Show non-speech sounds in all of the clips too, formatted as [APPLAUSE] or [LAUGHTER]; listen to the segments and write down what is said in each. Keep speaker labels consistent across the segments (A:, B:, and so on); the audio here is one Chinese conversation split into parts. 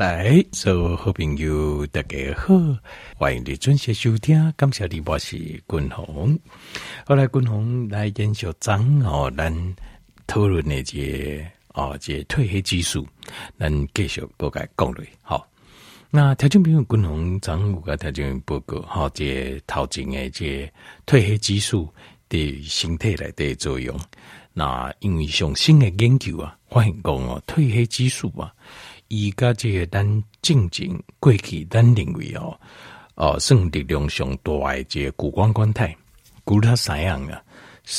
A: 来，所有好朋友大家好，欢迎你准时收听。感谢你，我是君鸿。后来君鸿来研究章哦，咱讨论那些哦，这褪黑激素，咱继续多改讲类。好，那条件朋友君鸿章五个条件报告，好，这头前的这褪黑激素对身体来的作用。那因为上新的研究啊，发现讲哦，褪黑激素啊。伊甲即个咱进前过去咱认为哦，哦，算力量上大诶，这个谷胱甘肽，谷它三样啊，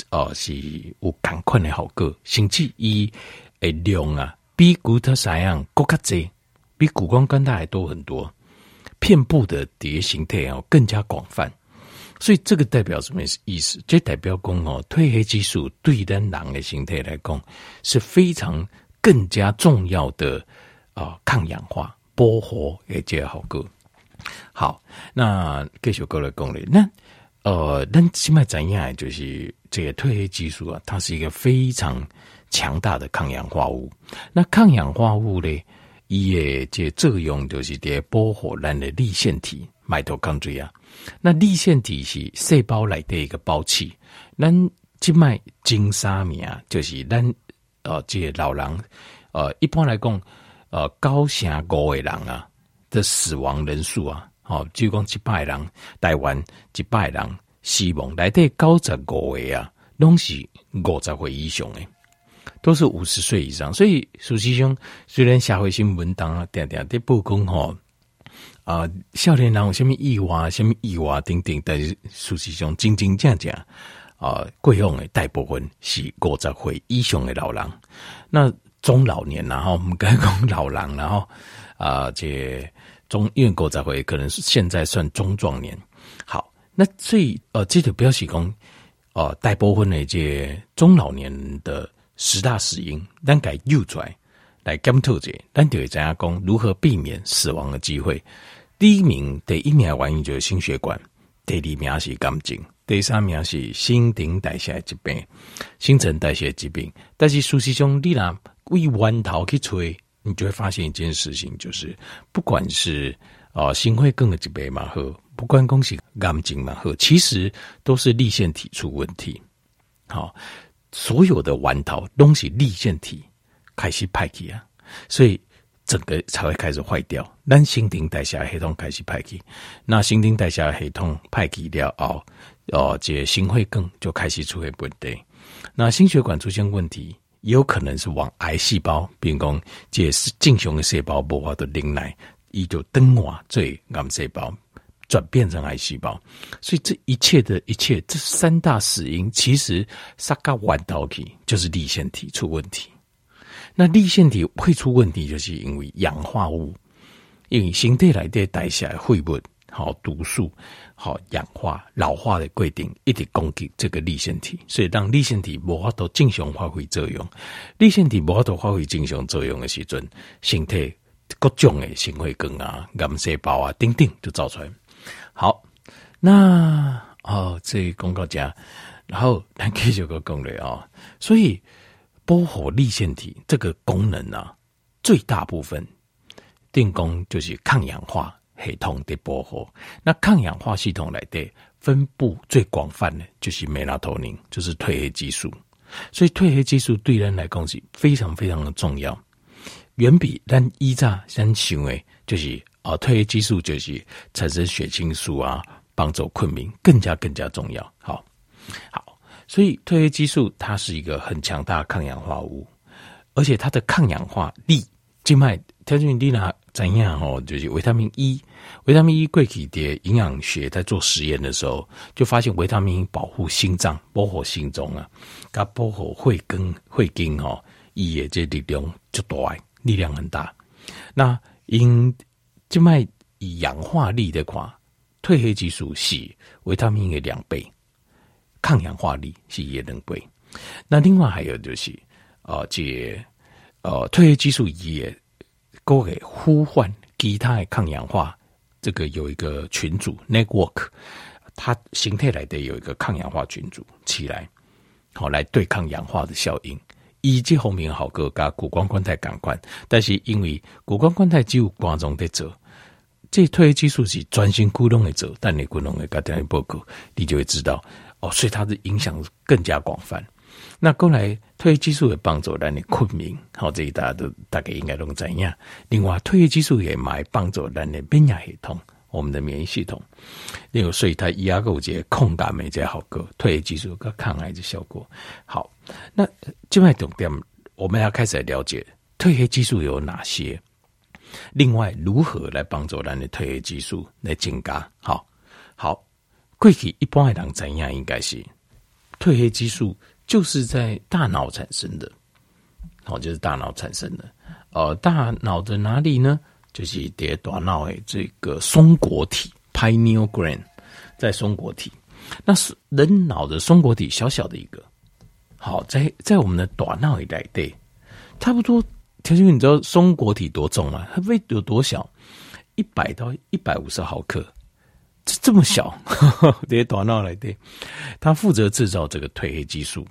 A: 哦是有同款的效果，甚至伊诶量啊，比谷它啥样更加侪，比谷胱甘肽还多很多，遍布的蝶形态哦更加广泛，所以这个代表什么意思？这代表讲哦，褪黑激素对咱人的形态来讲是非常更加重要的。啊、抗氧化、保护也这好个。好，那继续过来讲咧。那呃，咱现在怎样？就是这个褪黑激素啊，它是一个非常强大的抗氧化物。那抗氧化物咧，伊诶这作用就是在保护咱的粒线体麦头抗锥啊。那粒线体是细胞内的一个包器。咱静脉经三名就是咱呃这个老人呃一般来讲。呃，高龄五的人啊的死亡人数啊，好、哦，就讲一百人，台湾一百人死亡，来对高十五个啊，拢是五十岁以上诶，都是五十岁以上。所以，事实上，虽然社会新闻当啊，定定在报讲吼，啊，少年人有什么意外，什么意外等等，但是事实上，真真正正啊，过往的大部分是五十岁以上的老人，那。中老年，然后我们该讲老人，然后 [LAUGHS] 啊、这中因为狗仔会可能是现在算中壮年。好，那最呃，这个标题讲呃，大部分的这中老年的十大死因，咱该又出来来检讨者，咱就会怎样讲如何避免死亡的机会。第一名，第一名的原因就是心血管，第二名是肝症，第三名是新陈代谢疾病、新陈代谢疾病。但是事实上，你呐。为弯头去吹，你就会发现一件事情，就是不管是啊心血管的疾病嘛和不管恭喜肝经嘛和，其实都是立腺体出问题。好，所有的弯头东西立腺体开始派去啊，所以整个才会开始坏掉。那新陈代谢系统开始派去，那新陈代谢系统派去了哦，哦，这心血管就开始出现问题。那心血管出现问题。也有可能是往癌细胞，比如讲，这是正常的细胞无法度忍耐，伊就转化做癌细胞，转变成癌细胞。所以这一切的一切，这三大死因，其实杀个弯刀去，就是粒线体出问题。那粒线体会出问题，就是因为氧化物，因为身体内的代谢会不会好毒素。好氧化老化的规定，一直攻击这个粒腺体，所以让粒腺体无法度正常发挥作用。粒腺体无法度发挥正常作用的时阵，身体各种的心血管啊、癌细胞啊，等等就造出来。好，那哦，这广告讲，然后来继续个讲了啊。所以保护粒腺体这个功能啊，最大部分定功就是抗氧化。系统的保护，那抗氧化系统来的分布最广泛的，就是美拉托宁，就是褪黑激素。所以褪黑激素对人来讲是非常非常的重要，远比咱依早先想的，就是啊褪黑激素就是产生血清素啊，帮助困眠更加更加重要。好，好，所以褪黑激素它是一个很强大的抗氧化物，而且它的抗氧化力，静脉条件你拿怎样哦？就是维他命 E。维他命 E 过去的营养学在做实验的时候，就发现维他命 E 保护心脏、保护心脏啊，它保护会跟会跟哦，伊的这力量就大，力量很大。那因静脉以氧化力的话，褪黑激素是维他命 E 的两倍，抗氧化力是也两倍。那另外还有就是，呃，这呃褪黑激素也勾给呼唤其他的抗氧化。这个有一个群组 network，它形态来的有一个抗氧化群组起来，好来对抗氧化的效应，以及后面好个加谷胱甘肽感官，但是因为谷胱甘肽只有肝脏在做，这褪黑激素是专心股东的做，但你股东的加点报告，你就会知道哦，所以它的影响更加广泛。那过来褪黑激素也帮助咱的困眠，好，这一大家都大概应该都知样。另外，褪黑激素也买帮助咱的免疫系统，我们的免疫系统。另外，所以它一个有这抗感没这好个褪黑激素跟抗癌的效果。好，那另外重点，我们要开始来了解褪黑激素有哪些。另外，如何来帮助咱的褪黑激素来增加？好，好，过去一般的人怎样？应该是褪黑激素。就是在大脑产生的，好，就是大脑产生的。呃，大脑的哪里呢？就是在大脑的这个松果体 （pineal gland） 在松果体。那是人脑的松果体，小小的一个。好，在在我们的短脑一带，对，差不多。条件，你知道松果体多重吗？它胃有多小？一百到一百五十毫克。这这么小，[LAUGHS] 这些大脑来对，它负责制造这个褪黑激素。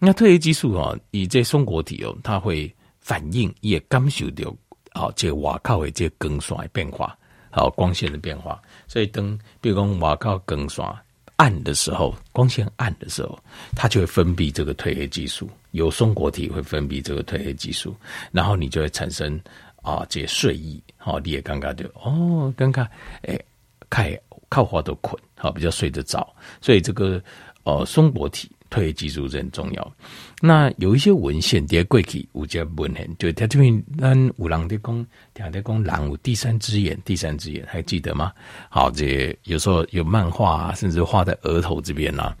A: 那褪黑激素啊，以这松果体哦，它会反应也感受到啊，这外靠的这光线的变化，好光线的变化。所以当比如说外靠光线暗的时候，光线暗的时候，它就会分泌这个褪黑激素，有松果体会分泌这个褪黑激素，然后你就会产生啊，这睡意，好，你也刚刚就哦，刚刚哎，开靠花都困，好，比较睡得早，所以这个呃松果体。褪黑激素很重要。那有一些文献，在过去有些文献，就他这边咱有人在讲，听在讲狼有第三只眼，第三只眼还记得吗？好，这有时候有漫画啊，甚至画在额头这边啊。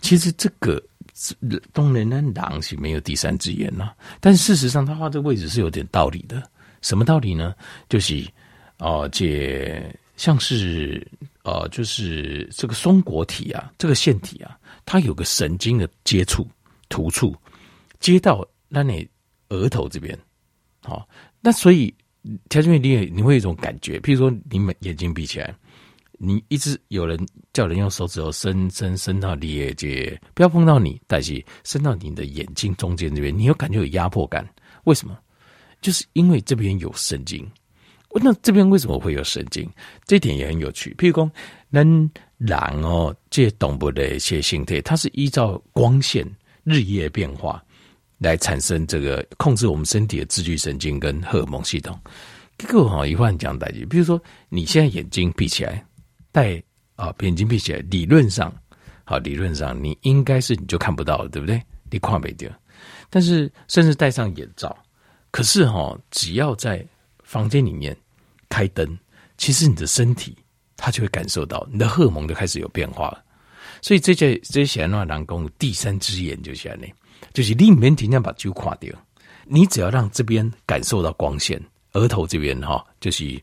A: 其实这个当然，那狼是没有第三只眼呐。但事实上，他画这个位置是有点道理的。什么道理呢？就是哦，这像是呃，就是这个松果体啊，这个腺体啊。它有个神经的接触突触，接到那你额头这边，好，那所以条件你也你会有一种感觉，譬如说你眼睛闭起来，你一直有人叫人用手指头伸伸伸到你眼睛，不要碰到你，但是伸到你的眼睛中间这边，你有感觉有压迫感，为什么？就是因为这边有神经。那这边为什么会有神经？这一点也很有趣。譬如说，人人哦，这些动物的一些形态，它是依照光线日夜变化来产生这个控制我们身体的自律神经跟荷尔蒙系统。这个好一换讲代句，比如说你现在眼睛闭起来，戴啊眼睛闭起来，理论上好，理论上你应该是你就看不到了，对不对？你跨没掉。但是甚至戴上眼罩，可是哈，只要在房间里面开灯，其实你的身体他就会感受到你的荷尔蒙就开始有变化了。所以这些这些显然人工第三只眼就是这样，就是你免停下把酒垮掉，你只要让这边感受到光线，额头这边哈，就是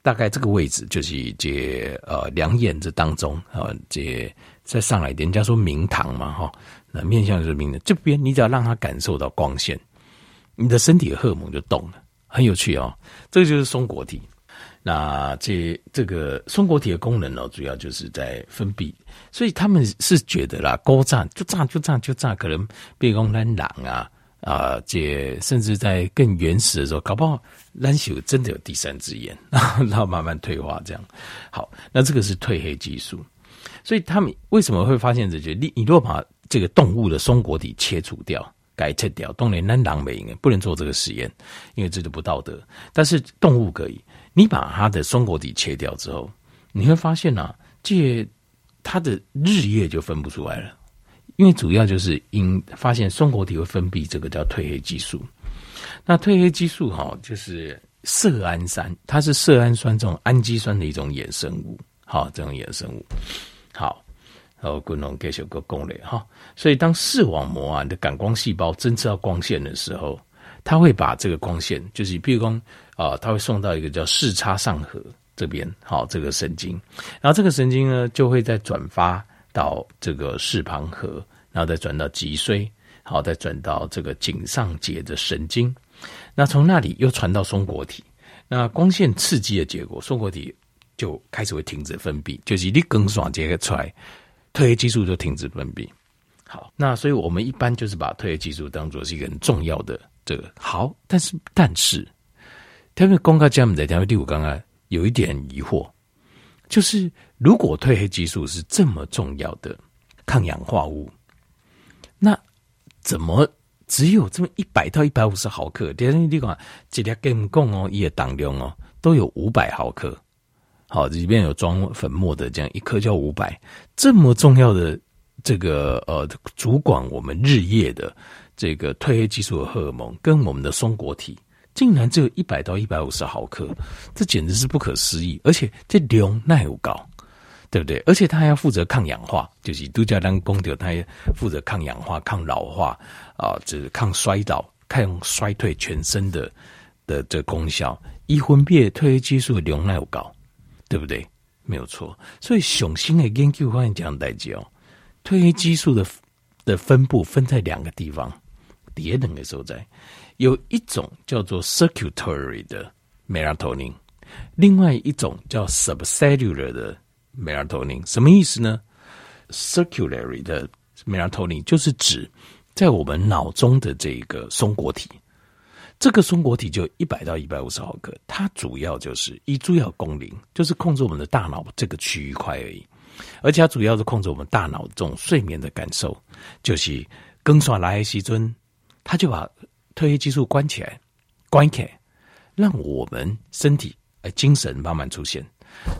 A: 大概这个位置，就是这呃两眼这当中啊，这再上来点，人家说明堂嘛哈，那面向就是明的这边，你只要让他感受到光线，你的身体的荷尔蒙就动了。很有趣哦，这个就是松果体。那这这个松果体的功能呢，主要就是在分泌。所以他们是觉得啦，高炸就炸就炸就炸，可能比如讲咱人啊啊，这甚至在更原始的时候，搞不好咱有真的有第三只眼，[LAUGHS] 然后慢慢退化这样。好，那这个是褪黑激素。所以他们为什么会发现这些？你你如果把这个动物的松果体切除掉。改切掉，当然咱人不应不能做这个实验，因为这就不道德。但是动物可以，你把它的松果体切掉之后，你会发现啊，这它的日夜就分不出来了，因为主要就是因发现松果体会分泌这个叫褪黑激素。那褪黑激素哈，就是色氨酸，它是色氨酸这种氨基酸的一种衍生物，好，这种衍生物，好。然后，共同给有个功能哈，所以当视网膜啊你的感光细胞侦测到光线的时候，它会把这个光线，就是比如说啊，它会送到一个叫视差上核这边，好，这个神经，然后这个神经呢就会再转发到这个视旁核，然后再转到脊髓，好，再转到这个颈上节的神经，那从那里又传到松果体，那光线刺激的结果，松果体就开始会停止分泌，就是你光线这个出来。褪黑激素就停止分泌，好，那所以我们一般就是把褪黑激素当做是一个很重要的这个好，但是但是，他们公告家们在台湾第五刚刚有一点疑惑，就是如果褪黑激素是这么重要的抗氧化物，那怎么只有这么一百到一百五十毫克？第二个地方，这条根共哦，也当量哦，都有五百毫克。好，里面有装粉末的，这样一颗叫五百，这么重要的。这个呃，主管我们日夜的这个褪黑激素的荷尔蒙，跟我们的松果体，竟然只有一百到一百五十毫克，这简直是不可思议！而且这量那有高，对不对？而且它还要负责抗氧化，就是都叫当功德，它也负责抗氧化、抗老化啊，这个抗衰老、抗衰退全身的的这功效。一分辨褪黑激素的量那有高，对不对？没有错。所以雄性的研究发现这样代志哦。褪黑激素的的分布分在两个地方，第等的所在，有一种叫做 circulatory 的 melatonin，另外一种叫 subcellular 的 melatonin，什么意思呢？circulatory 的 melatonin 就是指在我们脑中的这个松果体，这个松果体就一百到一百五十毫克，它主要就是以主要功能就是控制我们的大脑这个区域块而已。而且它主要是控制我们大脑这种睡眠的感受，就是更耍来西尊，他就把褪黑激素关起来，关起来，让我们身体呃精神慢慢出现。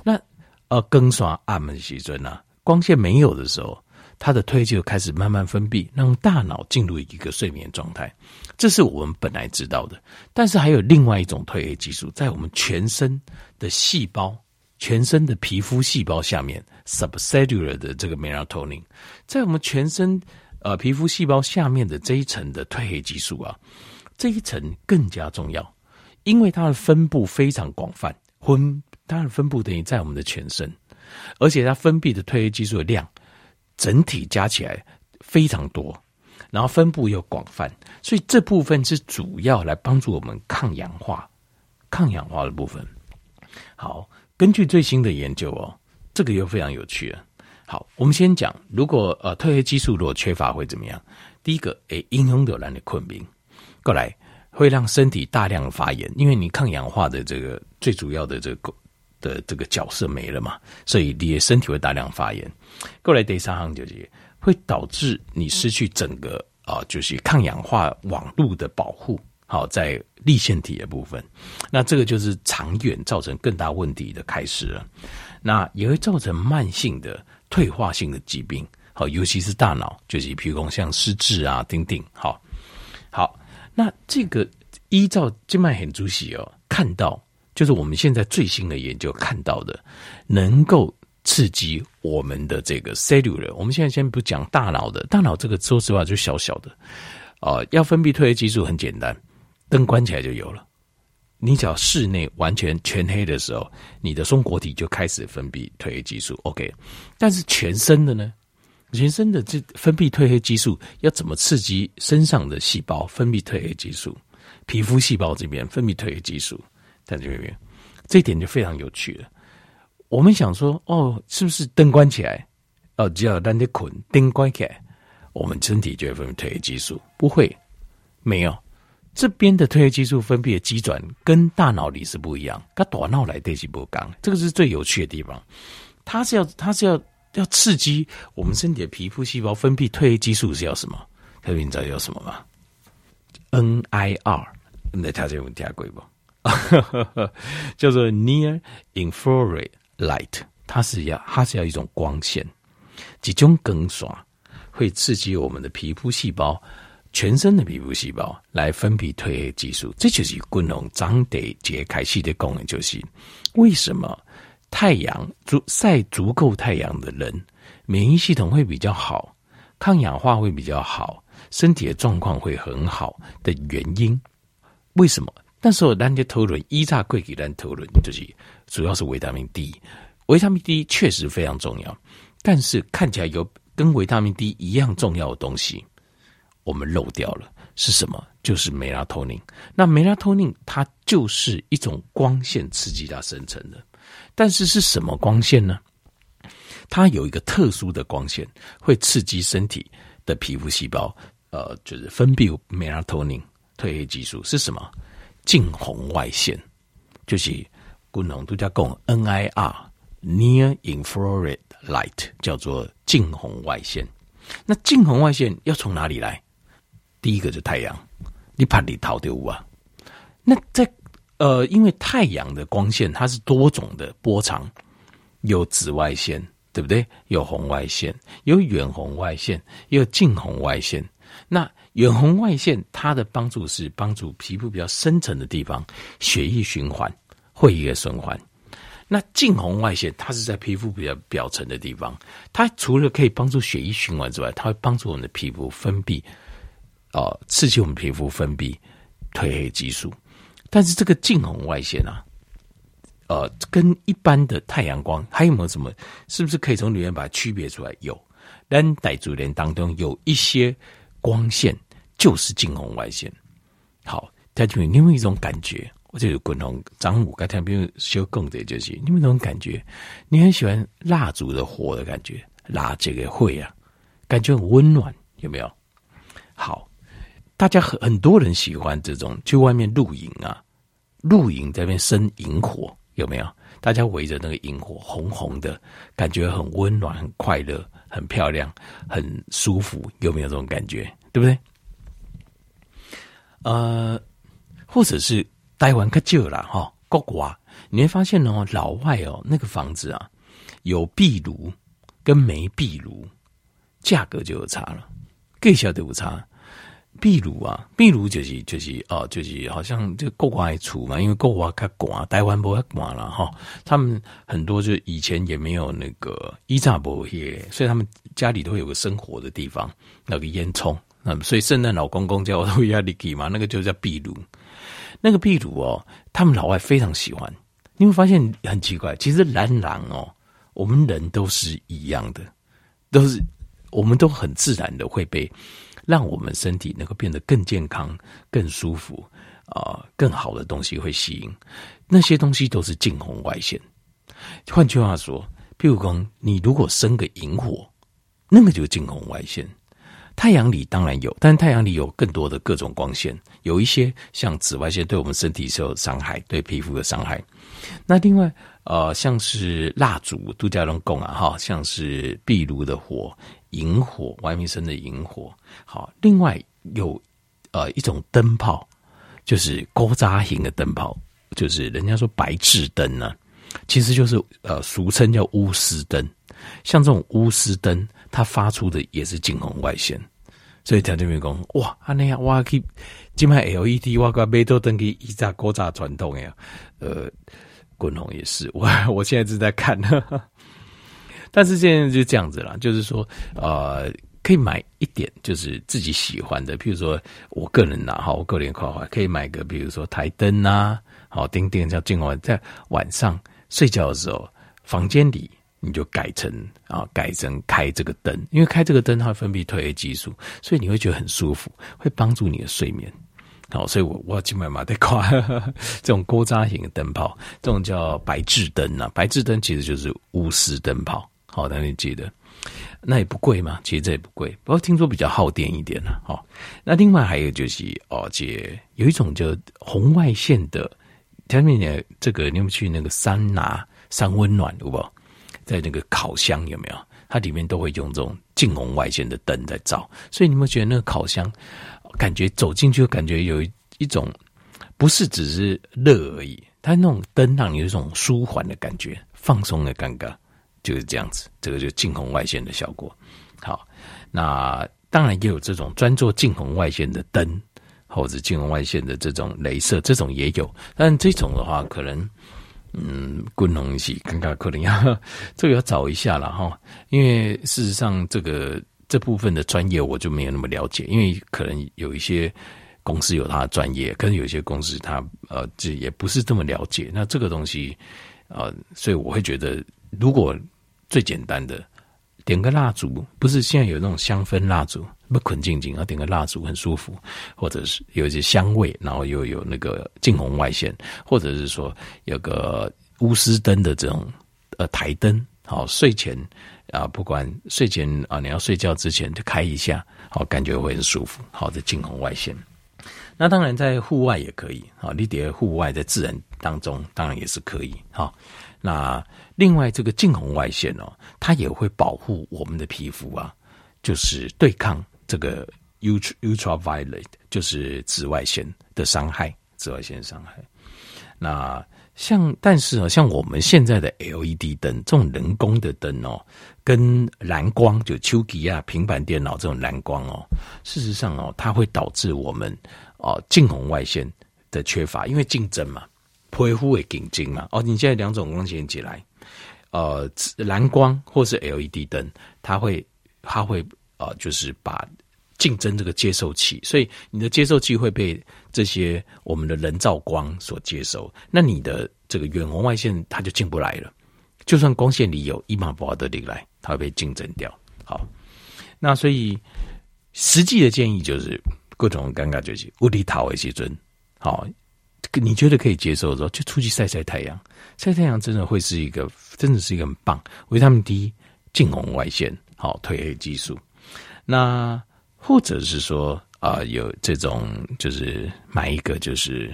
A: 那呃更刷暗门西尊呢，光线没有的时候，它的褪黑激素开始慢慢分泌，让大脑进入一个睡眠状态。这是我们本来知道的，但是还有另外一种褪黑激素，在我们全身的细胞。全身的皮肤细胞下面，subcellular 的这个 melatonin，在我们全身呃皮肤细胞下面的这一层的褪黑激素啊，这一层更加重要，因为它的分布非常广泛，分它的分布等于在我们的全身，而且它分泌的褪黑激素的量整体加起来非常多，然后分布又广泛，所以这部分是主要来帮助我们抗氧化、抗氧化的部分。好。根据最新的研究哦，这个又非常有趣了。好，我们先讲，如果呃褪黑激素如果缺乏会怎么样？第一个，诶，影响到人的困病，过来会让身体大量发炎，因为你抗氧化的这个最主要的这个的这个角色没了嘛，所以你的身体会大量发炎。过来第三行就是会导致你失去整个啊，就是抗氧化网络的保护。好，在粒线体的部分，那这个就是长远造成更大问题的开始了。那也会造成慢性的退化性的疾病，好，尤其是大脑，就是譬如说像失智啊，等等。好，好，那这个依照静脉很主席哦，看到就是我们现在最新的研究看到的，能够刺激我们的这个 cellular。我们现在先不讲大脑的，大脑这个说实话就小小的，呃，要分泌褪黑激素很简单。灯关起来就有了。你只要室内完全全黑的时候，你的松果体就开始分泌褪黑激素。OK，但是全身的呢？全身的这分泌褪黑激素要怎么刺激身上的细胞分泌褪黑激素？皮肤细胞这边分泌褪黑激素，在这边，这一点就非常有趣了。我们想说，哦，是不是灯关起来？哦，只要让你捆，灯关起来，我们身体就会分泌褪黑激素？不会，没有。这边的褪黑激素分泌的机转跟大脑里是不一样，跟大脑来对是不刚，这个是最有趣的地方。它是要，它是要要刺激我们身体的皮肤细胞分泌褪黑激素是要什么？特别你知道要什么吗？NIR，你在听这个听过不？[LAUGHS] 叫做 Near Infrared Light，它是要它是要一种光线，集中更刷会刺激我们的皮肤细胞。全身的皮肤细胞来分泌褪黑激素，这就是功能长得解开系的功能，就是为什么太阳足晒足够太阳的人，免疫系统会比较好，抗氧化会比较好，身体的状况会很好的原因。为什么？那时候咱就讨论一炸贵给咱讨论，就是主要是维他命 D，维他命 D 确实非常重要，但是看起来有跟维他命 D 一样重要的东西。我们漏掉了是什么？就是梅拉托宁。那梅拉托宁它就是一种光线刺激它生成的，但是是什么光线呢？它有一个特殊的光线会刺激身体的皮肤细胞，呃，就是分泌 melatonin 褪黑激素是什么？近红外线，就是军红都叫讲 NIR（Near Infrared Light），叫做近红外线。那近红外线要从哪里来？第一个是太阳，你怕你逃丢啊？那在呃，因为太阳的光线它是多种的波长，有紫外线，对不对？有红外线，有远红外线，也有近红外线。那远红外线它的帮助是帮助皮肤比较深层的地方血液循环、会液循环。那近红外线它是在皮肤比较表层的地方，它除了可以帮助血液循环之外，它会帮助我们的皮肤分泌，呃，刺激我们皮肤分泌褪黑激素。但是这个近红外线啊，呃，跟一般的太阳光还有没有什么？是不是可以从里面把它区别出来？有，但傣族人当中有一些光线就是近红外线。好，在这边你有没有一种感觉？我就有滚红长母，刚才比如修更的就是，你们那种感觉，你很喜欢蜡烛的火的感觉，蜡这个会啊，感觉很温暖，有没有？好，大家很很多人喜欢这种去外面露营啊，露营在那边生萤火，有没有？大家围着那个萤火，红红的，感觉很温暖、很快乐、很漂亮、很舒服，有没有这种感觉？对不对？呃，或者是。待完可旧了哈，国外你会发现哦，老外哦，那个房子啊，有壁炉跟没壁炉，价格就有差了，更小的有差。壁炉啊，壁炉就是就是哦，就是好像这个国外出嘛，因为国外较寒，台湾不较寒了哈。他们很多就以前也没有那个衣架不也，所以他们家里都会有个生活的地方，那个烟囱。那么所以圣诞老公公叫我都压力给嘛，那个就叫壁炉。那个壁炉哦，他们老外非常喜欢。你会发现很奇怪，其实蓝狼哦，我们人都是一样的，都是我们都很自然的会被让我们身体能够变得更健康、更舒服啊、更好的东西会吸引。那些东西都是近红外线。换句话说，譬如说，你如果生个营火，那个就是近红外线。太阳里当然有，但太阳里有更多的各种光线，有一些像紫外线对我们身体是有伤害，对皮肤的伤害。那另外，呃，像是蜡烛、度假龙供啊，哈，像是壁炉的火、营火、外面生的营火。好，另外有呃一种灯泡，就是古早型的灯泡，就是人家说白炽灯呢，其实就是呃俗称叫钨丝灯。像这种钨丝灯。它发出的也是近红外线，所以条件员工哇，啊那样哇，可以今麦 LED 哇个每都灯去一炸锅炸传统呀，呃，滚红也是，我我现在正在看呵呵，但是现在就这样子了，就是说呃，可以买一点就是自己喜欢的，譬如说我个人呐，哈，我个人夸夸可以买个，比如说台灯呐，好，叮叮叫近红，在晚上睡觉的时候，房间里。你就改成啊，改成开这个灯，因为开这个灯它会分泌褪黑激素，所以你会觉得很舒服，会帮助你的睡眠。好，所以我我要去买马黛卡 [LAUGHS] 这种锅扎型的灯泡，这种叫白炽灯啊。白炽灯其实就是钨丝灯泡。好，那你记得，那也不贵嘛，其实这也不贵，不过听说比较耗电一点呢。好，那另外还有就是哦，这有一种叫红外线的，下面呢这个你们去那个桑拿桑温暖，有不？在那个烤箱有没有？它里面都会用这种近红外线的灯在照，所以你们觉得那个烤箱感觉走进去，感觉有一种不是只是热而已，它那种灯让你有一种舒缓的感觉、放松的感觉，就是这样子。这个就近红外线的效果。好，那当然也有这种专做近红外线的灯，或者近红外线的这种镭射，这种也有。但这种的话，可能。嗯，滚红系尴尬，可能要 [LAUGHS] 这个要找一下了哈，因为事实上这个这部分的专业我就没有那么了解，因为可能有一些公司有他的专业，可能有些公司他呃这也不是这么了解。那这个东西呃，所以我会觉得，如果最简单的点个蜡烛，不是现在有那种香氛蜡烛。不捆静静，然后点个蜡烛很舒服，或者是有一些香味，然后又有那个近红外线，或者是说有个钨丝灯的这种呃台灯，好，睡前啊，不管睡前啊，你要睡觉之前就开一下，好，感觉会很舒服。好的，近红外线。那当然在户外也可以，好，你叠户外在自然当中当然也是可以。好，那另外这个近红外线哦，它也会保护我们的皮肤啊，就是对抗这个 ultra ultraviolet，就是紫外线的伤害，紫外线伤害。那像，但是啊，像我们现在的 LED 灯这种人工的灯哦，跟蓝光就手机啊、平板电脑这种蓝光哦，事实上哦，它会导致我们哦近红外线的缺乏，因为竞争嘛，皮肤会竞争嘛。哦，你现在两种光线起来，呃，蓝光或是 LED 灯，它会它会呃，就是把。竞争这个接收器，所以你的接收器会被这些我们的人造光所接收，那你的这个远红外线它就进不来了。就算光线里有一毛不的进来，它会被竞争掉。好，那所以实际的建议就是，各种尴尬就是无敌讨为基准。好，你觉得可以接受的时候，就出去晒晒太阳。晒太阳真的会是一个，真的是一个很棒。维他命 D、近红外线、好褪黑激素。那或者是说啊、有这种就是买一个，就是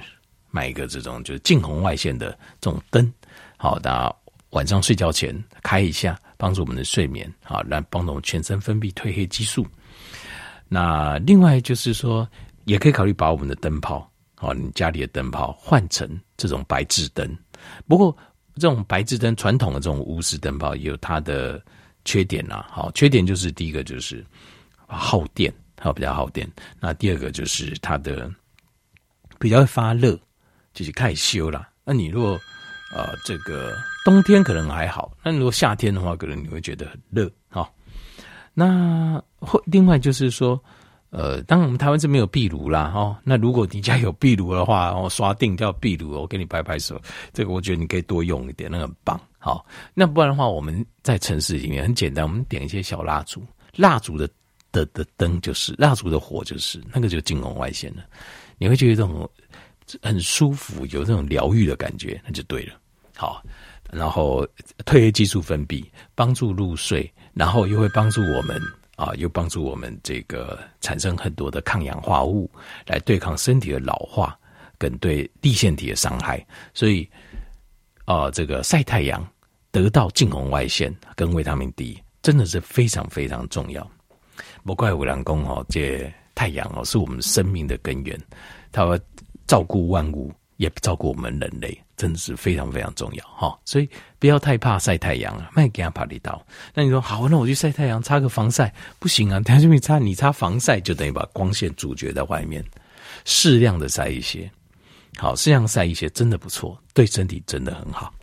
A: 买一个这种就是近红外线的这种灯，好，那晚上睡觉前开一下，帮助我们的睡眠，好，来帮助我们全身分泌褪黑激素。那另外就是说，也可以考虑把我们的灯泡，哦，你家里的灯泡换成这种白炽灯。不过，这种白炽灯传统的这种钨丝灯泡也有它的缺点呐，好，缺点就是第一个就是耗电。它比较耗电，那第二个就是它的比较会发热，就是开始修了。那你如果呃这个冬天可能还好，那如果夏天的话，可能你会觉得很热哈。那或另外就是说，呃，当然我们台湾是没有壁炉啦哦。那如果你家有壁炉的话，哦，刷定掉壁炉，我给你拍拍手，这个我觉得你可以多用一点，那很棒。好，那不然的话，我们在城市里面很简单，我们点一些小蜡烛，蜡烛的。的的灯就是蜡烛的火，就是那个就是近红外线了。你会觉得这种很舒服，有这种疗愈的感觉，那就对了。好，然后褪黑激素分泌，帮助入睡，然后又会帮助我们啊，又帮助我们这个产生很多的抗氧化物，来对抗身体的老化跟对粒线体的伤害。所以啊，这个晒太阳得到近红外线跟维他命 D，真的是非常非常重要。不怪五郎公哦，这太阳哦是我们生命的根源，它照顾万物，也照顾我们人类，真的是非常非常重要哈。所以不要太怕晒太阳啊，麦给他怕力到。那你说好，那我去晒太阳，擦个防晒不行啊？[LAUGHS] 等下就你擦，你擦防晒就等于把光线阻绝在外面，适量的晒一些，好，适量晒一些真的不错，对身体真的很好。